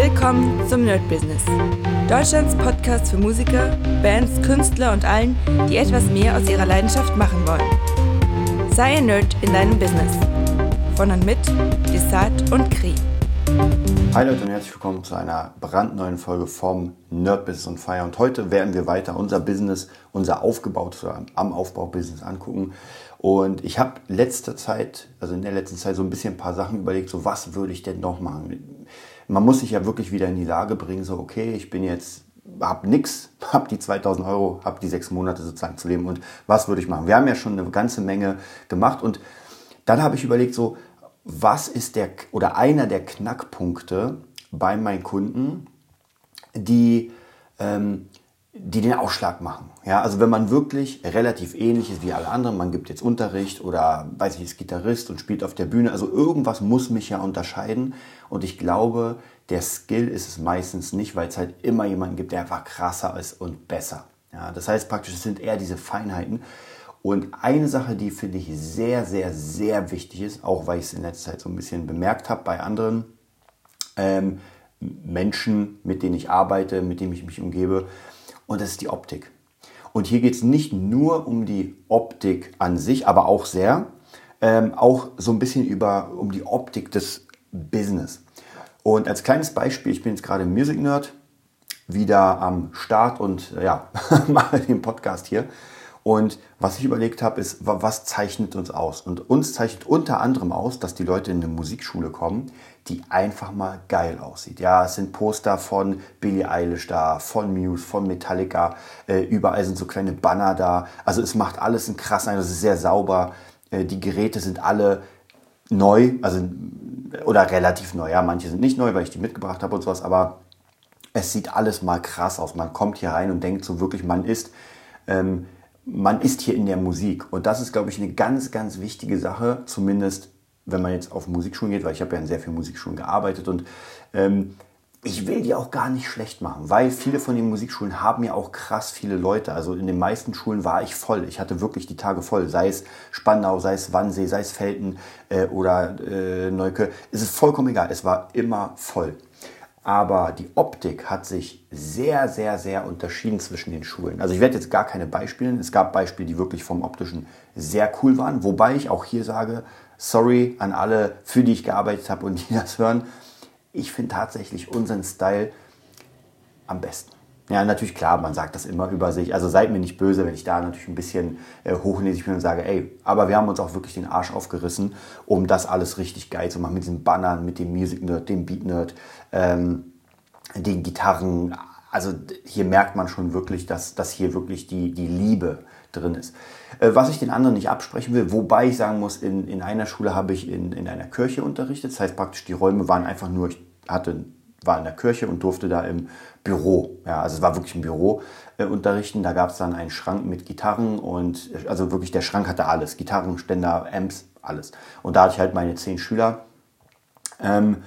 Willkommen zum Nerd Business. Deutschlands Podcast für Musiker, Bands, Künstler und allen, die etwas mehr aus ihrer Leidenschaft machen wollen. Sei ein Nerd in deinem Business. Von und mit Desart und Kri. Hi Leute und herzlich willkommen zu einer brandneuen Folge vom Nerd Business on Fire. Und heute werden wir weiter unser Business, unser aufgebautes oder am Aufbau Business angucken. Und ich habe letzte Zeit, also in der letzten Zeit so ein bisschen ein paar Sachen überlegt, so was würde ich denn noch machen? Man muss sich ja wirklich wieder in die Lage bringen, so okay, ich bin jetzt, hab nix, hab die 2000 Euro, hab die sechs Monate sozusagen zu leben und was würde ich machen? Wir haben ja schon eine ganze Menge gemacht und dann habe ich überlegt, so was ist der oder einer der Knackpunkte bei meinen Kunden, die ähm, die den Ausschlag machen. Ja, also wenn man wirklich relativ ähnlich ist wie alle anderen, man gibt jetzt Unterricht oder weiß ich, ist Gitarrist und spielt auf der Bühne, also irgendwas muss mich ja unterscheiden und ich glaube, der Skill ist es meistens nicht, weil es halt immer jemanden gibt, der einfach krasser ist und besser. Ja, das heißt praktisch, es sind eher diese Feinheiten. Und eine Sache, die finde ich sehr, sehr, sehr wichtig ist, auch weil ich es in letzter Zeit so ein bisschen bemerkt habe bei anderen ähm, Menschen, mit denen ich arbeite, mit denen ich mich umgebe, und das ist die Optik. Und hier geht es nicht nur um die Optik an sich, aber auch sehr, ähm, auch so ein bisschen über, um die Optik des Business. Und als kleines Beispiel, ich bin jetzt gerade Music Nerd, wieder am Start und ja, mache den Podcast hier. Und was ich überlegt habe, ist, was zeichnet uns aus? Und uns zeichnet unter anderem aus, dass die Leute in eine Musikschule kommen, die einfach mal geil aussieht. Ja, es sind Poster von Billie Eilish da, von Muse, von Metallica, äh, überall sind so kleine Banner da. Also es macht alles einen krassen Eindruck, es ist sehr sauber. Äh, die Geräte sind alle neu, also oder relativ neu. Ja, manche sind nicht neu, weil ich die mitgebracht habe und sowas, aber es sieht alles mal krass aus. Man kommt hier rein und denkt so wirklich, man ist ähm, man ist hier in der Musik. Und das ist, glaube ich, eine ganz, ganz wichtige Sache, zumindest wenn man jetzt auf Musikschulen geht, weil ich habe ja in sehr vielen Musikschulen gearbeitet und ähm, ich will die auch gar nicht schlecht machen, weil viele von den Musikschulen haben ja auch krass viele Leute. Also in den meisten Schulen war ich voll. Ich hatte wirklich die Tage voll. Sei es Spandau, sei es Wannsee, sei es Felten äh, oder äh, Neuke. Es ist vollkommen egal. Es war immer voll. Aber die Optik hat sich sehr, sehr, sehr unterschieden zwischen den Schulen. Also ich werde jetzt gar keine Beispiele. Es gab Beispiele, die wirklich vom optischen sehr cool waren. Wobei ich auch hier sage, sorry an alle, für die ich gearbeitet habe und die das hören. Ich finde tatsächlich unseren Style am besten. Ja, natürlich klar, man sagt das immer über sich. Also seid mir nicht böse, wenn ich da natürlich ein bisschen äh, hochnäsig bin und sage, ey, aber wir haben uns auch wirklich den Arsch aufgerissen, um das alles richtig geil zu machen. Mit diesen Bannern, mit dem Music Nerd, dem Beat Nerd, ähm, den Gitarren. Also hier merkt man schon wirklich, dass, dass hier wirklich die, die Liebe drin ist. Äh, was ich den anderen nicht absprechen will, wobei ich sagen muss, in, in einer Schule habe ich in, in einer Kirche unterrichtet. Das heißt praktisch, die Räume waren einfach nur, ich hatte war in der Kirche und durfte da im Büro, ja, also es war wirklich ein Büro äh, unterrichten. Da gab es dann einen Schrank mit Gitarren und also wirklich der Schrank hatte alles, Gitarren, Ständer, Amps, alles. Und da hatte ich halt meine zehn Schüler. Ähm,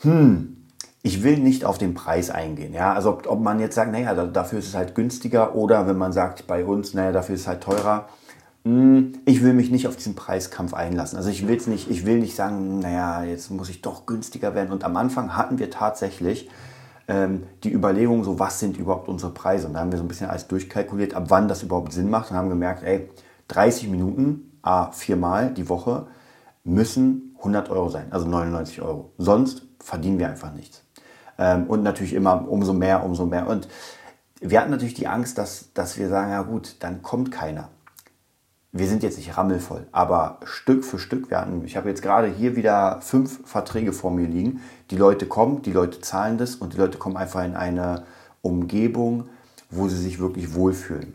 hm, ich will nicht auf den Preis eingehen. Ja? Also ob, ob man jetzt sagt, naja, dafür ist es halt günstiger oder wenn man sagt bei uns, naja, dafür ist es halt teurer. Hm, ich will mich nicht auf diesen Preiskampf einlassen. Also ich, will's nicht, ich will nicht sagen, naja, jetzt muss ich doch günstiger werden. Und am Anfang hatten wir tatsächlich ähm, die Überlegung, so was sind überhaupt unsere Preise. Und da haben wir so ein bisschen alles durchkalkuliert, ab wann das überhaupt Sinn macht. Und haben gemerkt, ey, 30 Minuten, a viermal die Woche, müssen 100 Euro sein, also 99 Euro. Sonst verdienen wir einfach nichts. Ähm, und natürlich immer umso mehr, umso mehr. Und wir hatten natürlich die Angst, dass, dass wir sagen, ja gut, dann kommt keiner wir sind jetzt nicht rammelvoll, aber Stück für Stück, hatten, ich habe jetzt gerade hier wieder fünf Verträge vor mir liegen. Die Leute kommen, die Leute zahlen das und die Leute kommen einfach in eine Umgebung, wo sie sich wirklich wohlfühlen.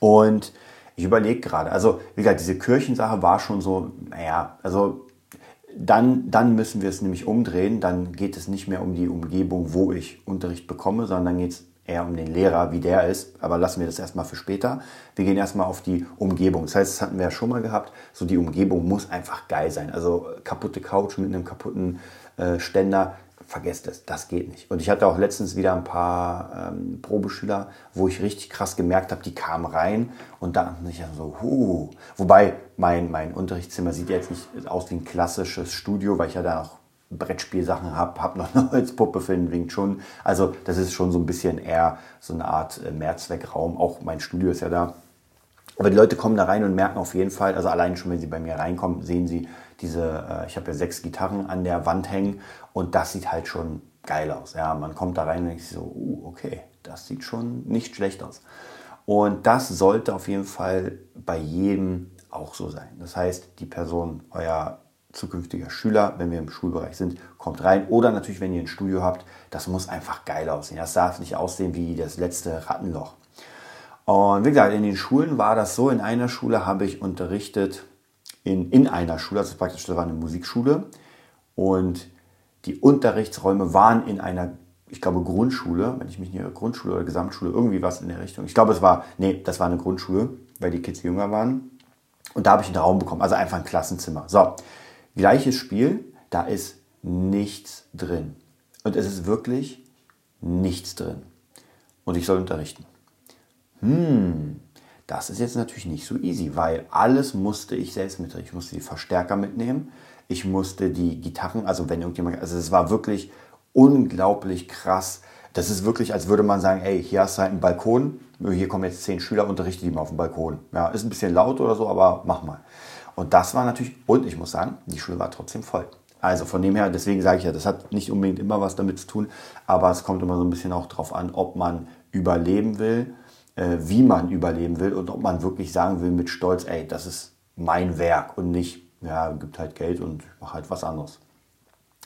Und ich überlege gerade, also wie gesagt, diese Kirchensache war schon so, naja, also dann, dann müssen wir es nämlich umdrehen, dann geht es nicht mehr um die Umgebung, wo ich Unterricht bekomme, sondern geht es eher um den Lehrer, wie der ist, aber lassen wir das erstmal für später. Wir gehen erstmal auf die Umgebung. Das heißt, das hatten wir ja schon mal gehabt, so die Umgebung muss einfach geil sein. Also kaputte Couch mit einem kaputten äh, Ständer, vergesst es, das geht nicht. Und ich hatte auch letztens wieder ein paar ähm, Probeschüler, wo ich richtig krass gemerkt habe, die kamen rein und dann ich so, huh. Wobei mein, mein Unterrichtszimmer sieht jetzt nicht aus wie ein klassisches Studio, weil ich ja da noch Brettspielsachen habe, habe noch eine Holzpuppe für den Wing Chun. Also das ist schon so ein bisschen eher so eine Art äh, Mehrzweckraum. Auch mein Studio ist ja da. Aber die Leute kommen da rein und merken auf jeden Fall, also allein schon, wenn sie bei mir reinkommen, sehen sie diese, äh, ich habe ja sechs Gitarren an der Wand hängen und das sieht halt schon geil aus. Ja, man kommt da rein und denkt sich so, uh, okay, das sieht schon nicht schlecht aus. Und das sollte auf jeden Fall bei jedem auch so sein. Das heißt, die Person, euer zukünftiger Schüler, wenn wir im Schulbereich sind, kommt rein. Oder natürlich, wenn ihr ein Studio habt, das muss einfach geil aussehen. Das darf nicht aussehen wie das letzte Rattenloch. Und wie gesagt, in den Schulen war das so. In einer Schule habe ich unterrichtet, in, in einer Schule, also praktisch, das war eine Musikschule. Und die Unterrichtsräume waren in einer, ich glaube, Grundschule, wenn ich mich nicht Grundschule oder Gesamtschule, irgendwie was in der Richtung. Ich glaube, es war, nee, das war eine Grundschule, weil die Kids jünger waren. Und da habe ich einen Raum bekommen, also einfach ein Klassenzimmer. So, gleiches Spiel, da ist nichts drin. Und es ist wirklich nichts drin. Und ich soll unterrichten. Hm, das ist jetzt natürlich nicht so easy, weil alles musste ich selbst mitnehmen. Ich musste die Verstärker mitnehmen, ich musste die Gitarren, also wenn irgendjemand, also es war wirklich unglaublich krass. Das ist wirklich, als würde man sagen, ey, hier hast du halt einen Balkon, hier kommen jetzt zehn Schüler, unterrichte die mal auf dem Balkon. Ja, ist ein bisschen laut oder so, aber mach mal. Und das war natürlich, und ich muss sagen, die Schule war trotzdem voll. Also von dem her, deswegen sage ich ja, das hat nicht unbedingt immer was damit zu tun, aber es kommt immer so ein bisschen auch drauf an, ob man überleben will, äh, wie man überleben will und ob man wirklich sagen will mit Stolz, ey, das ist mein Werk und nicht, ja, gibt halt Geld und mach halt was anderes.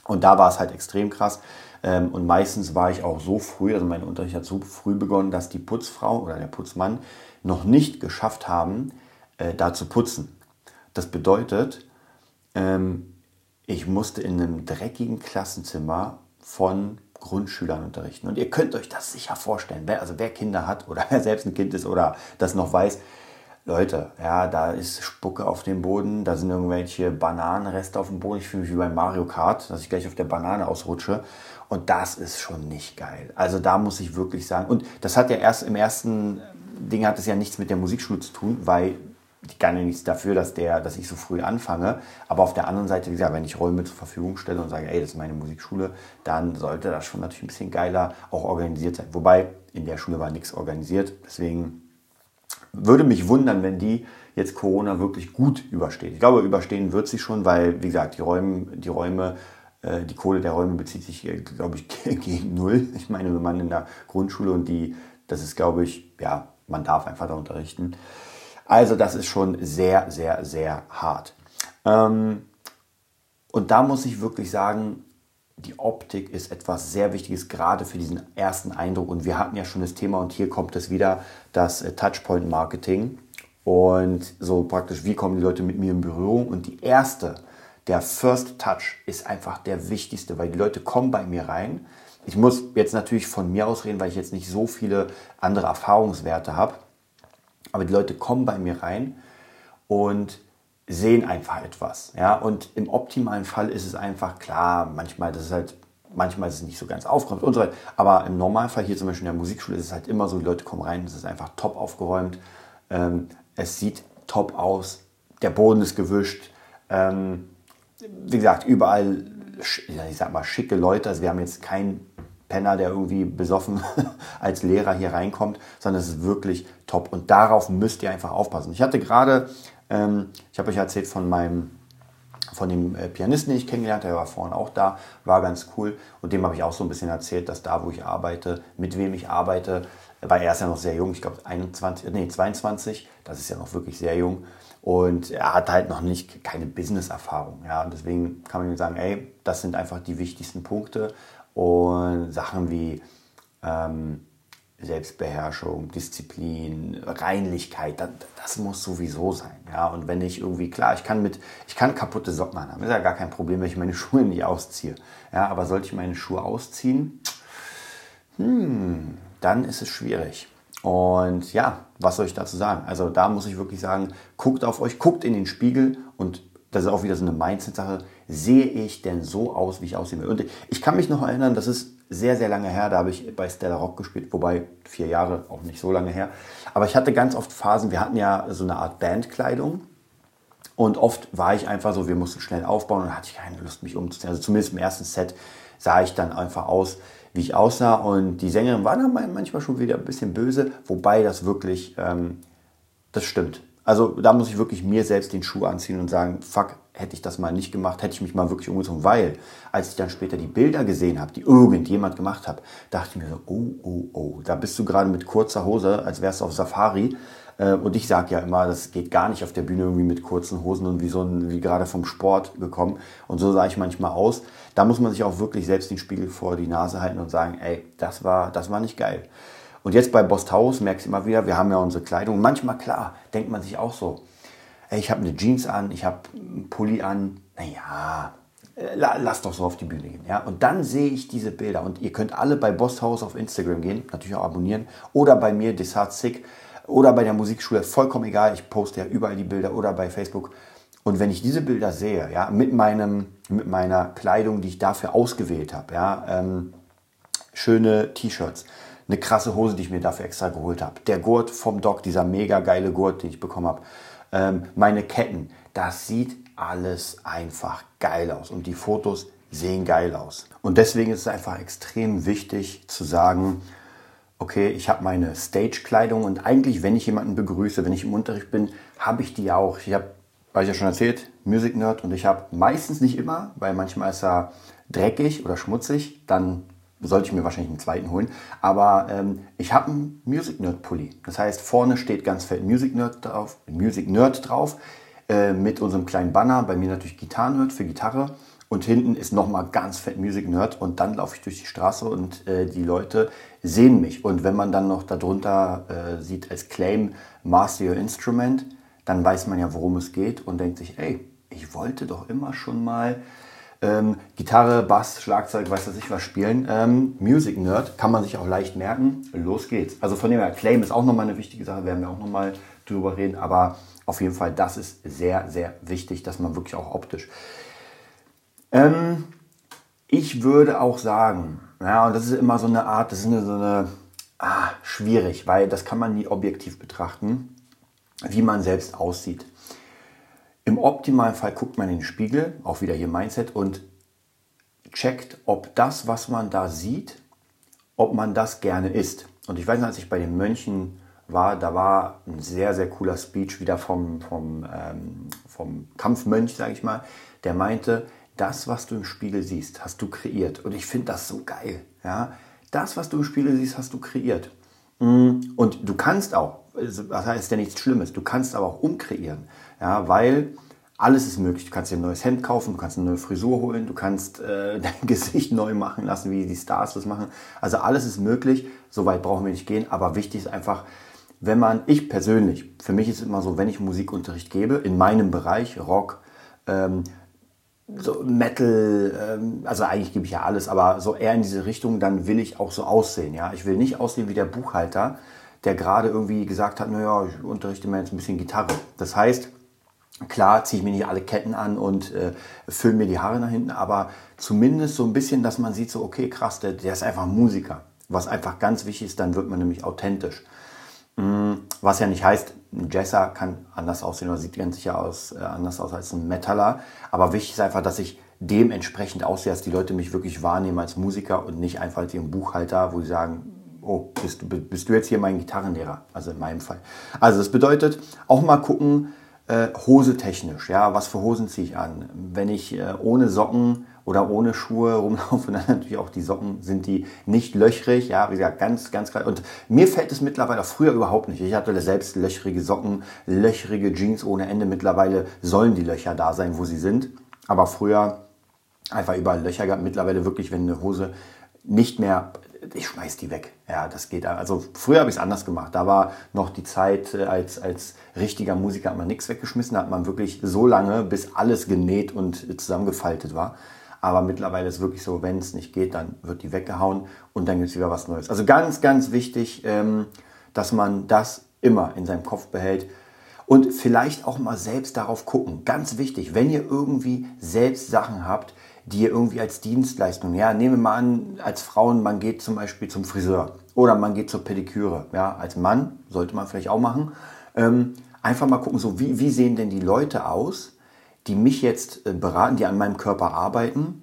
Und da war es halt extrem krass. Ähm, und meistens war ich auch so früh, also mein Unterricht hat so früh begonnen, dass die Putzfrau oder der Putzmann noch nicht geschafft haben, äh, da zu putzen. Das bedeutet, ähm, ich musste in einem dreckigen Klassenzimmer von Grundschülern unterrichten. Und ihr könnt euch das sicher vorstellen. Wer, also wer Kinder hat oder wer selbst ein Kind ist oder das noch weiß, Leute, ja, da ist Spucke auf dem Boden, da sind irgendwelche Bananenreste auf dem Boden. Ich fühle mich wie bei Mario Kart, dass ich gleich auf der Banane ausrutsche. Und das ist schon nicht geil. Also da muss ich wirklich sagen, und das hat ja erst im ersten Ding hat es ja nichts mit der Musikschule zu tun, weil ich kann ja nichts dafür, dass, der, dass ich so früh anfange. Aber auf der anderen Seite, wie gesagt, wenn ich Räume zur Verfügung stelle und sage, ey, das ist meine Musikschule, dann sollte das schon natürlich ein bisschen geiler auch organisiert sein. Wobei in der Schule war nichts organisiert. Deswegen würde mich wundern, wenn die jetzt Corona wirklich gut übersteht. Ich glaube, überstehen wird sie schon, weil, wie gesagt, die Räume, die Räume äh, die Kohle der Räume bezieht sich, äh, glaube ich, gegen null. Ich meine, wenn man in der Grundschule und die, das ist, glaube ich, ja, man darf einfach da unterrichten. Also das ist schon sehr, sehr, sehr hart. Ähm, und da muss ich wirklich sagen, die Optik ist etwas sehr Wichtiges, gerade für diesen ersten Eindruck. Und wir hatten ja schon das Thema, und hier kommt es wieder, das äh, Touchpoint-Marketing. Und so praktisch, wie kommen die Leute mit mir in Berührung? Und die erste, der First Touch ist einfach der wichtigste, weil die Leute kommen bei mir rein. Ich muss jetzt natürlich von mir aus reden, weil ich jetzt nicht so viele andere Erfahrungswerte habe. Aber die Leute kommen bei mir rein und sehen einfach etwas. Ja? Und im optimalen Fall ist es einfach klar, manchmal, das ist halt, manchmal ist es nicht so ganz aufgeräumt und so weiter. Aber im Normalfall, hier zum Beispiel in der Musikschule, ist es halt immer so, die Leute kommen rein, es ist einfach top aufgeräumt. Ähm, es sieht top aus, der Boden ist gewischt. Ähm, wie gesagt, überall, ich sag mal, schicke Leute. Also wir haben jetzt keinen Penner, der irgendwie besoffen als Lehrer hier reinkommt, sondern es ist wirklich top. Und darauf müsst ihr einfach aufpassen. Ich hatte gerade ähm, ich habe euch erzählt von meinem von dem äh, Pianisten, den ich kennengelernt habe, der war vorhin auch da, war ganz cool. Und dem habe ich auch so ein bisschen erzählt, dass da, wo ich arbeite, mit wem ich arbeite, weil er ist ja noch sehr jung, ich glaube 21, nee, 22, das ist ja noch wirklich sehr jung. Und er hat halt noch nicht keine Business-Erfahrung. Ja, und deswegen kann man ihm sagen, ey, das sind einfach die wichtigsten Punkte. Und Sachen wie ähm, Selbstbeherrschung, Disziplin, Reinlichkeit, das, das, muss sowieso sein. Ja? Und wenn ich irgendwie, klar, ich kann mit, ich kann kaputte Socken haben, ist ja gar kein Problem, wenn ich meine Schuhe nicht ausziehe. Ja, aber sollte ich meine Schuhe ausziehen, hm, dann ist es schwierig. Und ja, was soll ich dazu sagen? Also da muss ich wirklich sagen, guckt auf euch, guckt in den Spiegel und das ist auch wieder so eine Mindset-Sache. Sehe ich denn so aus, wie ich aussehen will? Und ich kann mich noch erinnern, das ist sehr, sehr lange her. Da habe ich bei Stella Rock gespielt, wobei vier Jahre auch nicht so lange her. Aber ich hatte ganz oft Phasen, wir hatten ja so eine Art Bandkleidung. Und oft war ich einfach so, wir mussten schnell aufbauen und hatte ich keine Lust, mich umzuziehen. Also zumindest im ersten Set sah ich dann einfach aus, wie ich aussah. Und die Sängerin war dann manchmal schon wieder ein bisschen böse, wobei das wirklich, ähm, das stimmt. Also da muss ich wirklich mir selbst den Schuh anziehen und sagen, fuck, hätte ich das mal nicht gemacht, hätte ich mich mal wirklich umgezogen. Weil, als ich dann später die Bilder gesehen habe, die irgendjemand gemacht hat, dachte ich mir so, oh, oh, oh, da bist du gerade mit kurzer Hose, als wärst du auf Safari äh, und ich sage ja immer, das geht gar nicht auf der Bühne irgendwie mit kurzen Hosen und wie so ein, wie gerade vom Sport gekommen. Und so sah ich manchmal aus. Da muss man sich auch wirklich selbst den Spiegel vor die Nase halten und sagen, ey, das war, das war nicht geil. Und jetzt bei Bost House merkst du immer wieder, wir haben ja unsere Kleidung. Manchmal, klar, denkt man sich auch so, ich habe eine Jeans an, ich habe einen Pulli an. Naja, lass doch so auf die Bühne gehen. Ja? Und dann sehe ich diese Bilder. Und ihr könnt alle bei Boss House auf Instagram gehen, natürlich auch abonnieren. Oder bei mir, Desart Sick oder bei der Musikschule, vollkommen egal, ich poste ja überall die Bilder oder bei Facebook. Und wenn ich diese Bilder sehe, ja, mit, meinem, mit meiner Kleidung, die ich dafür ausgewählt habe, ja, ähm, schöne T-Shirts, eine krasse Hose, die ich mir dafür extra geholt habe, der Gurt vom Doc, dieser mega geile Gurt, den ich bekommen habe, ähm, meine Ketten, das sieht alles einfach geil aus und die Fotos sehen geil aus. Und deswegen ist es einfach extrem wichtig zu sagen, okay, ich habe meine Stage-Kleidung und eigentlich, wenn ich jemanden begrüße, wenn ich im Unterricht bin, habe ich die auch. Ich habe, weil ich ja schon erzählt, Music Nerd und ich habe meistens nicht immer, weil manchmal ist er dreckig oder schmutzig, dann sollte ich mir wahrscheinlich einen zweiten holen. Aber ähm, ich habe einen Music Nerd Pulli. Das heißt, vorne steht ganz fett Music Nerd drauf, Music Nerd drauf, äh, mit unserem kleinen Banner. Bei mir natürlich Gitarren Nerd für Gitarre. Und hinten ist nochmal ganz fett Music Nerd und dann laufe ich durch die Straße und äh, die Leute sehen mich. Und wenn man dann noch darunter äh, sieht als Claim Master Your Instrument, dann weiß man ja, worum es geht und denkt sich, ey, ich wollte doch immer schon mal ähm, Gitarre, Bass, Schlagzeug, weiß was ich was spielen. Ähm, Music Nerd kann man sich auch leicht merken. Los geht's. Also von dem her, Claim ist auch nochmal eine wichtige Sache, werden wir auch nochmal drüber reden. Aber auf jeden Fall, das ist sehr, sehr wichtig, dass man wirklich auch optisch ähm, ich würde auch sagen, ja, und das ist immer so eine Art, das ist eine, so eine, ah, schwierig, weil das kann man nie objektiv betrachten, wie man selbst aussieht. Im optimalen Fall guckt man in den Spiegel, auch wieder hier Mindset, und checkt, ob das, was man da sieht, ob man das gerne isst. Und ich weiß noch, als ich bei den Mönchen war, da war ein sehr, sehr cooler Speech wieder vom, vom, ähm, vom Kampfmönch, sage ich mal, der meinte, das, was du im Spiegel siehst, hast du kreiert. Und ich finde das so geil. Ja? Das, was du im Spiegel siehst, hast du kreiert. Mm, und du kannst auch, das heißt ja nichts Schlimmes, du kannst aber auch umkreieren. Ja? Weil alles ist möglich. Du kannst dir ein neues Hemd kaufen, du kannst eine neue Frisur holen, du kannst äh, dein Gesicht neu machen lassen, wie die Stars das machen. Also alles ist möglich. So weit brauchen wir nicht gehen. Aber wichtig ist einfach, wenn man, ich persönlich, für mich ist es immer so, wenn ich Musikunterricht gebe, in meinem Bereich, Rock, ähm, so Metal, ähm, also eigentlich gebe ich ja alles, aber so eher in diese Richtung, dann will ich auch so aussehen. Ja, ich will nicht aussehen wie der Buchhalter, der gerade irgendwie gesagt hat, naja, ich unterrichte mir jetzt ein bisschen Gitarre. Das heißt, klar ziehe ich mir nicht alle Ketten an und äh, fülle mir die Haare nach hinten, aber zumindest so ein bisschen, dass man sieht, so okay, krass, der, der ist einfach Musiker. Was einfach ganz wichtig ist, dann wird man nämlich authentisch. Mm, was ja nicht heißt, ein Jesser kann anders aussehen oder sieht ganz sicher aus, äh, anders aus als ein Metaller. Aber wichtig ist einfach, dass ich dementsprechend aussehe, dass die Leute mich wirklich wahrnehmen als Musiker und nicht einfach als ihren Buchhalter, wo sie sagen, oh, bist du, bist du jetzt hier mein Gitarrenlehrer? Also in meinem Fall. Also das bedeutet, auch mal gucken, äh, Hose technisch, ja, was für Hosen ziehe ich an? Wenn ich äh, ohne Socken oder ohne Schuhe rumlaufe, dann natürlich auch die Socken sind die nicht löchrig, ja, wie gesagt, ganz, ganz klar. Und mir fällt es mittlerweile früher überhaupt nicht. Ich hatte selbst löchrige Socken, löchrige Jeans ohne Ende. Mittlerweile sollen die Löcher da sein, wo sie sind. Aber früher einfach überall Löcher gehabt. Mittlerweile wirklich, wenn eine Hose nicht mehr, ich schmeiß die weg. Ja, das geht. Also früher habe ich es anders gemacht. Da war noch die Zeit, äh, als, als richtiger Musiker hat man nichts weggeschmissen, da hat man wirklich so lange, bis alles genäht und zusammengefaltet war. Aber mittlerweile ist es wirklich so, wenn es nicht geht, dann wird die weggehauen und dann gibt es wieder was Neues. Also ganz, ganz wichtig, ähm, dass man das immer in seinem Kopf behält. Und vielleicht auch mal selbst darauf gucken. Ganz wichtig, wenn ihr irgendwie selbst Sachen habt, die irgendwie als Dienstleistung, ja, nehme mal an, als Frauen, man geht zum Beispiel zum Friseur oder man geht zur Pediküre. Ja, als Mann sollte man vielleicht auch machen. Ähm, einfach mal gucken, so wie, wie sehen denn die Leute aus, die mich jetzt äh, beraten, die an meinem Körper arbeiten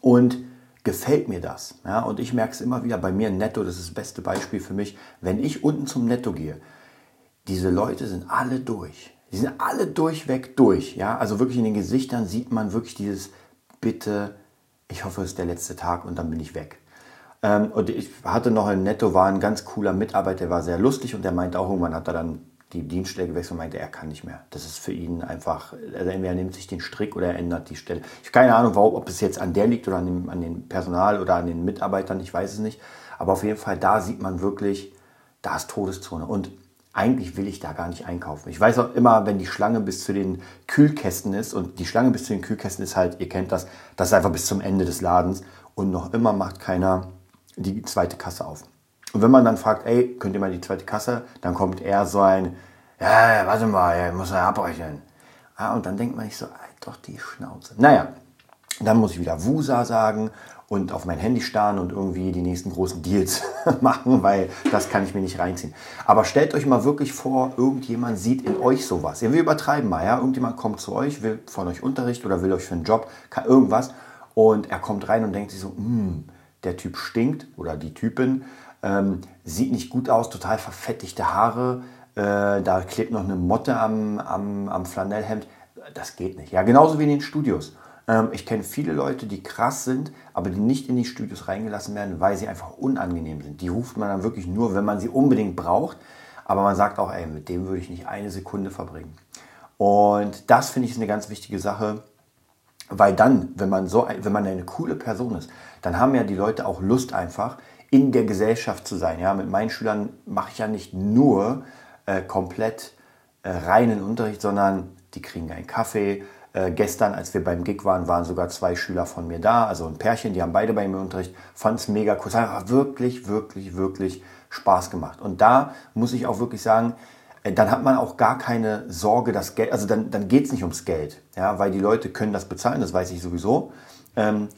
und gefällt mir das. Ja, und ich merke es immer wieder bei mir Netto, das ist das beste Beispiel für mich, wenn ich unten zum Netto gehe, diese Leute sind alle durch. Die sind alle durchweg durch. Ja? Also wirklich in den Gesichtern sieht man wirklich dieses Bitte, ich hoffe, es ist der letzte Tag und dann bin ich weg. Ähm, und ich hatte noch ein Netto, war ein ganz cooler Mitarbeiter, der war sehr lustig und der meinte auch, irgendwann hat er dann die Dienststelle gewechselt und meinte, er kann nicht mehr. Das ist für ihn einfach, also entweder er nimmt sich den Strick oder er ändert die Stelle. Ich habe keine Ahnung, ob es jetzt an der liegt oder an dem, an dem Personal oder an den Mitarbeitern, ich weiß es nicht. Aber auf jeden Fall, da sieht man wirklich, da ist Todeszone. Und eigentlich will ich da gar nicht einkaufen. Ich weiß auch immer, wenn die Schlange bis zu den Kühlkästen ist und die Schlange bis zu den Kühlkästen ist halt, ihr kennt das, das ist einfach bis zum Ende des Ladens und noch immer macht keiner die zweite Kasse auf. Und wenn man dann fragt, ey, könnt ihr mal die zweite Kasse, dann kommt eher so ein, ja, warte mal, ich muss ja abrechnen. Ja, und dann denkt man sich so, ey, doch die Schnauze. Naja, dann muss ich wieder Wusa sagen und auf mein Handy starren und irgendwie die nächsten großen Deals machen, weil das kann ich mir nicht reinziehen. Aber stellt euch mal wirklich vor, irgendjemand sieht in euch sowas. Wir übertreiben mal, ja. Irgendjemand kommt zu euch, will von euch Unterricht oder will euch für einen Job, kann irgendwas. Und er kommt rein und denkt sich so, hm, der Typ stinkt oder die Typin, ähm, sieht nicht gut aus, total verfettigte Haare, äh, da klebt noch eine Motte am, am, am Flanellhemd. Das geht nicht. Ja, genauso wie in den Studios. Ähm, ich kenne viele Leute, die krass sind, aber die nicht in die Studios reingelassen werden, weil sie einfach unangenehm sind. Die ruft man dann wirklich nur, wenn man sie unbedingt braucht. Aber man sagt auch, ey, mit dem würde ich nicht eine Sekunde verbringen. Und das finde ich ist eine ganz wichtige Sache, weil dann, wenn man so, wenn man eine coole Person ist, dann haben ja die Leute auch Lust einfach in der Gesellschaft zu sein. Ja, mit meinen Schülern mache ich ja nicht nur äh, komplett äh, reinen Unterricht, sondern die kriegen einen Kaffee, äh, gestern, als wir beim Gig waren, waren sogar zwei Schüler von mir da, also ein Pärchen, die haben beide bei mir Unterricht, fand es mega cool. Es hat wirklich, wirklich, wirklich Spaß gemacht. Und da muss ich auch wirklich sagen, äh, dann hat man auch gar keine Sorge, dass Geld, also dann, dann geht es nicht ums Geld, ja, weil die Leute können das bezahlen, das weiß ich sowieso. Ähm,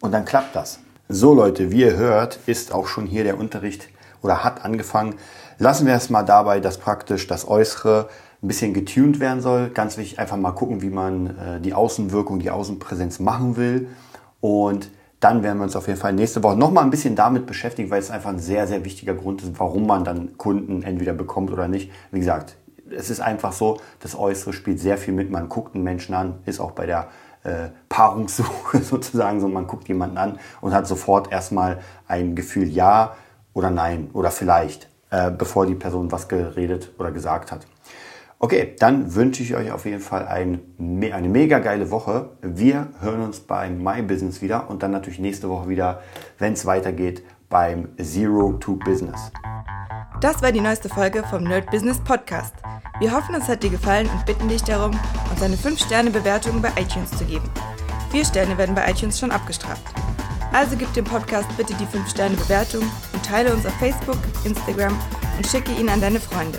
und dann klappt das. So Leute, wie ihr hört, ist auch schon hier der Unterricht oder hat angefangen. Lassen wir es mal dabei, dass praktisch das Äußere ein bisschen getuned werden soll. Ganz wichtig, einfach mal gucken, wie man äh, die Außenwirkung, die Außenpräsenz machen will. Und dann werden wir uns auf jeden Fall nächste Woche nochmal ein bisschen damit beschäftigen, weil es einfach ein sehr, sehr wichtiger Grund ist, warum man dann Kunden entweder bekommt oder nicht. Wie gesagt, es ist einfach so, das Äußere spielt sehr viel mit. Man guckt einen Menschen an, ist auch bei der äh, Paarungssuche sozusagen so, man guckt jemanden an und hat sofort erstmal ein Gefühl ja oder nein oder vielleicht, äh, bevor die Person was geredet oder gesagt hat. Okay, dann wünsche ich euch auf jeden Fall ein, eine mega geile Woche. Wir hören uns beim My Business wieder und dann natürlich nächste Woche wieder, wenn es weitergeht, beim Zero to Business. Das war die neueste Folge vom Nerd Business Podcast. Wir hoffen, es hat dir gefallen und bitten dich darum, uns eine 5-Sterne-Bewertung bei iTunes zu geben. Vier Sterne werden bei iTunes schon abgestraft. Also gib dem Podcast bitte die 5-Sterne-Bewertung und teile uns auf Facebook, Instagram und schicke ihn an deine Freunde.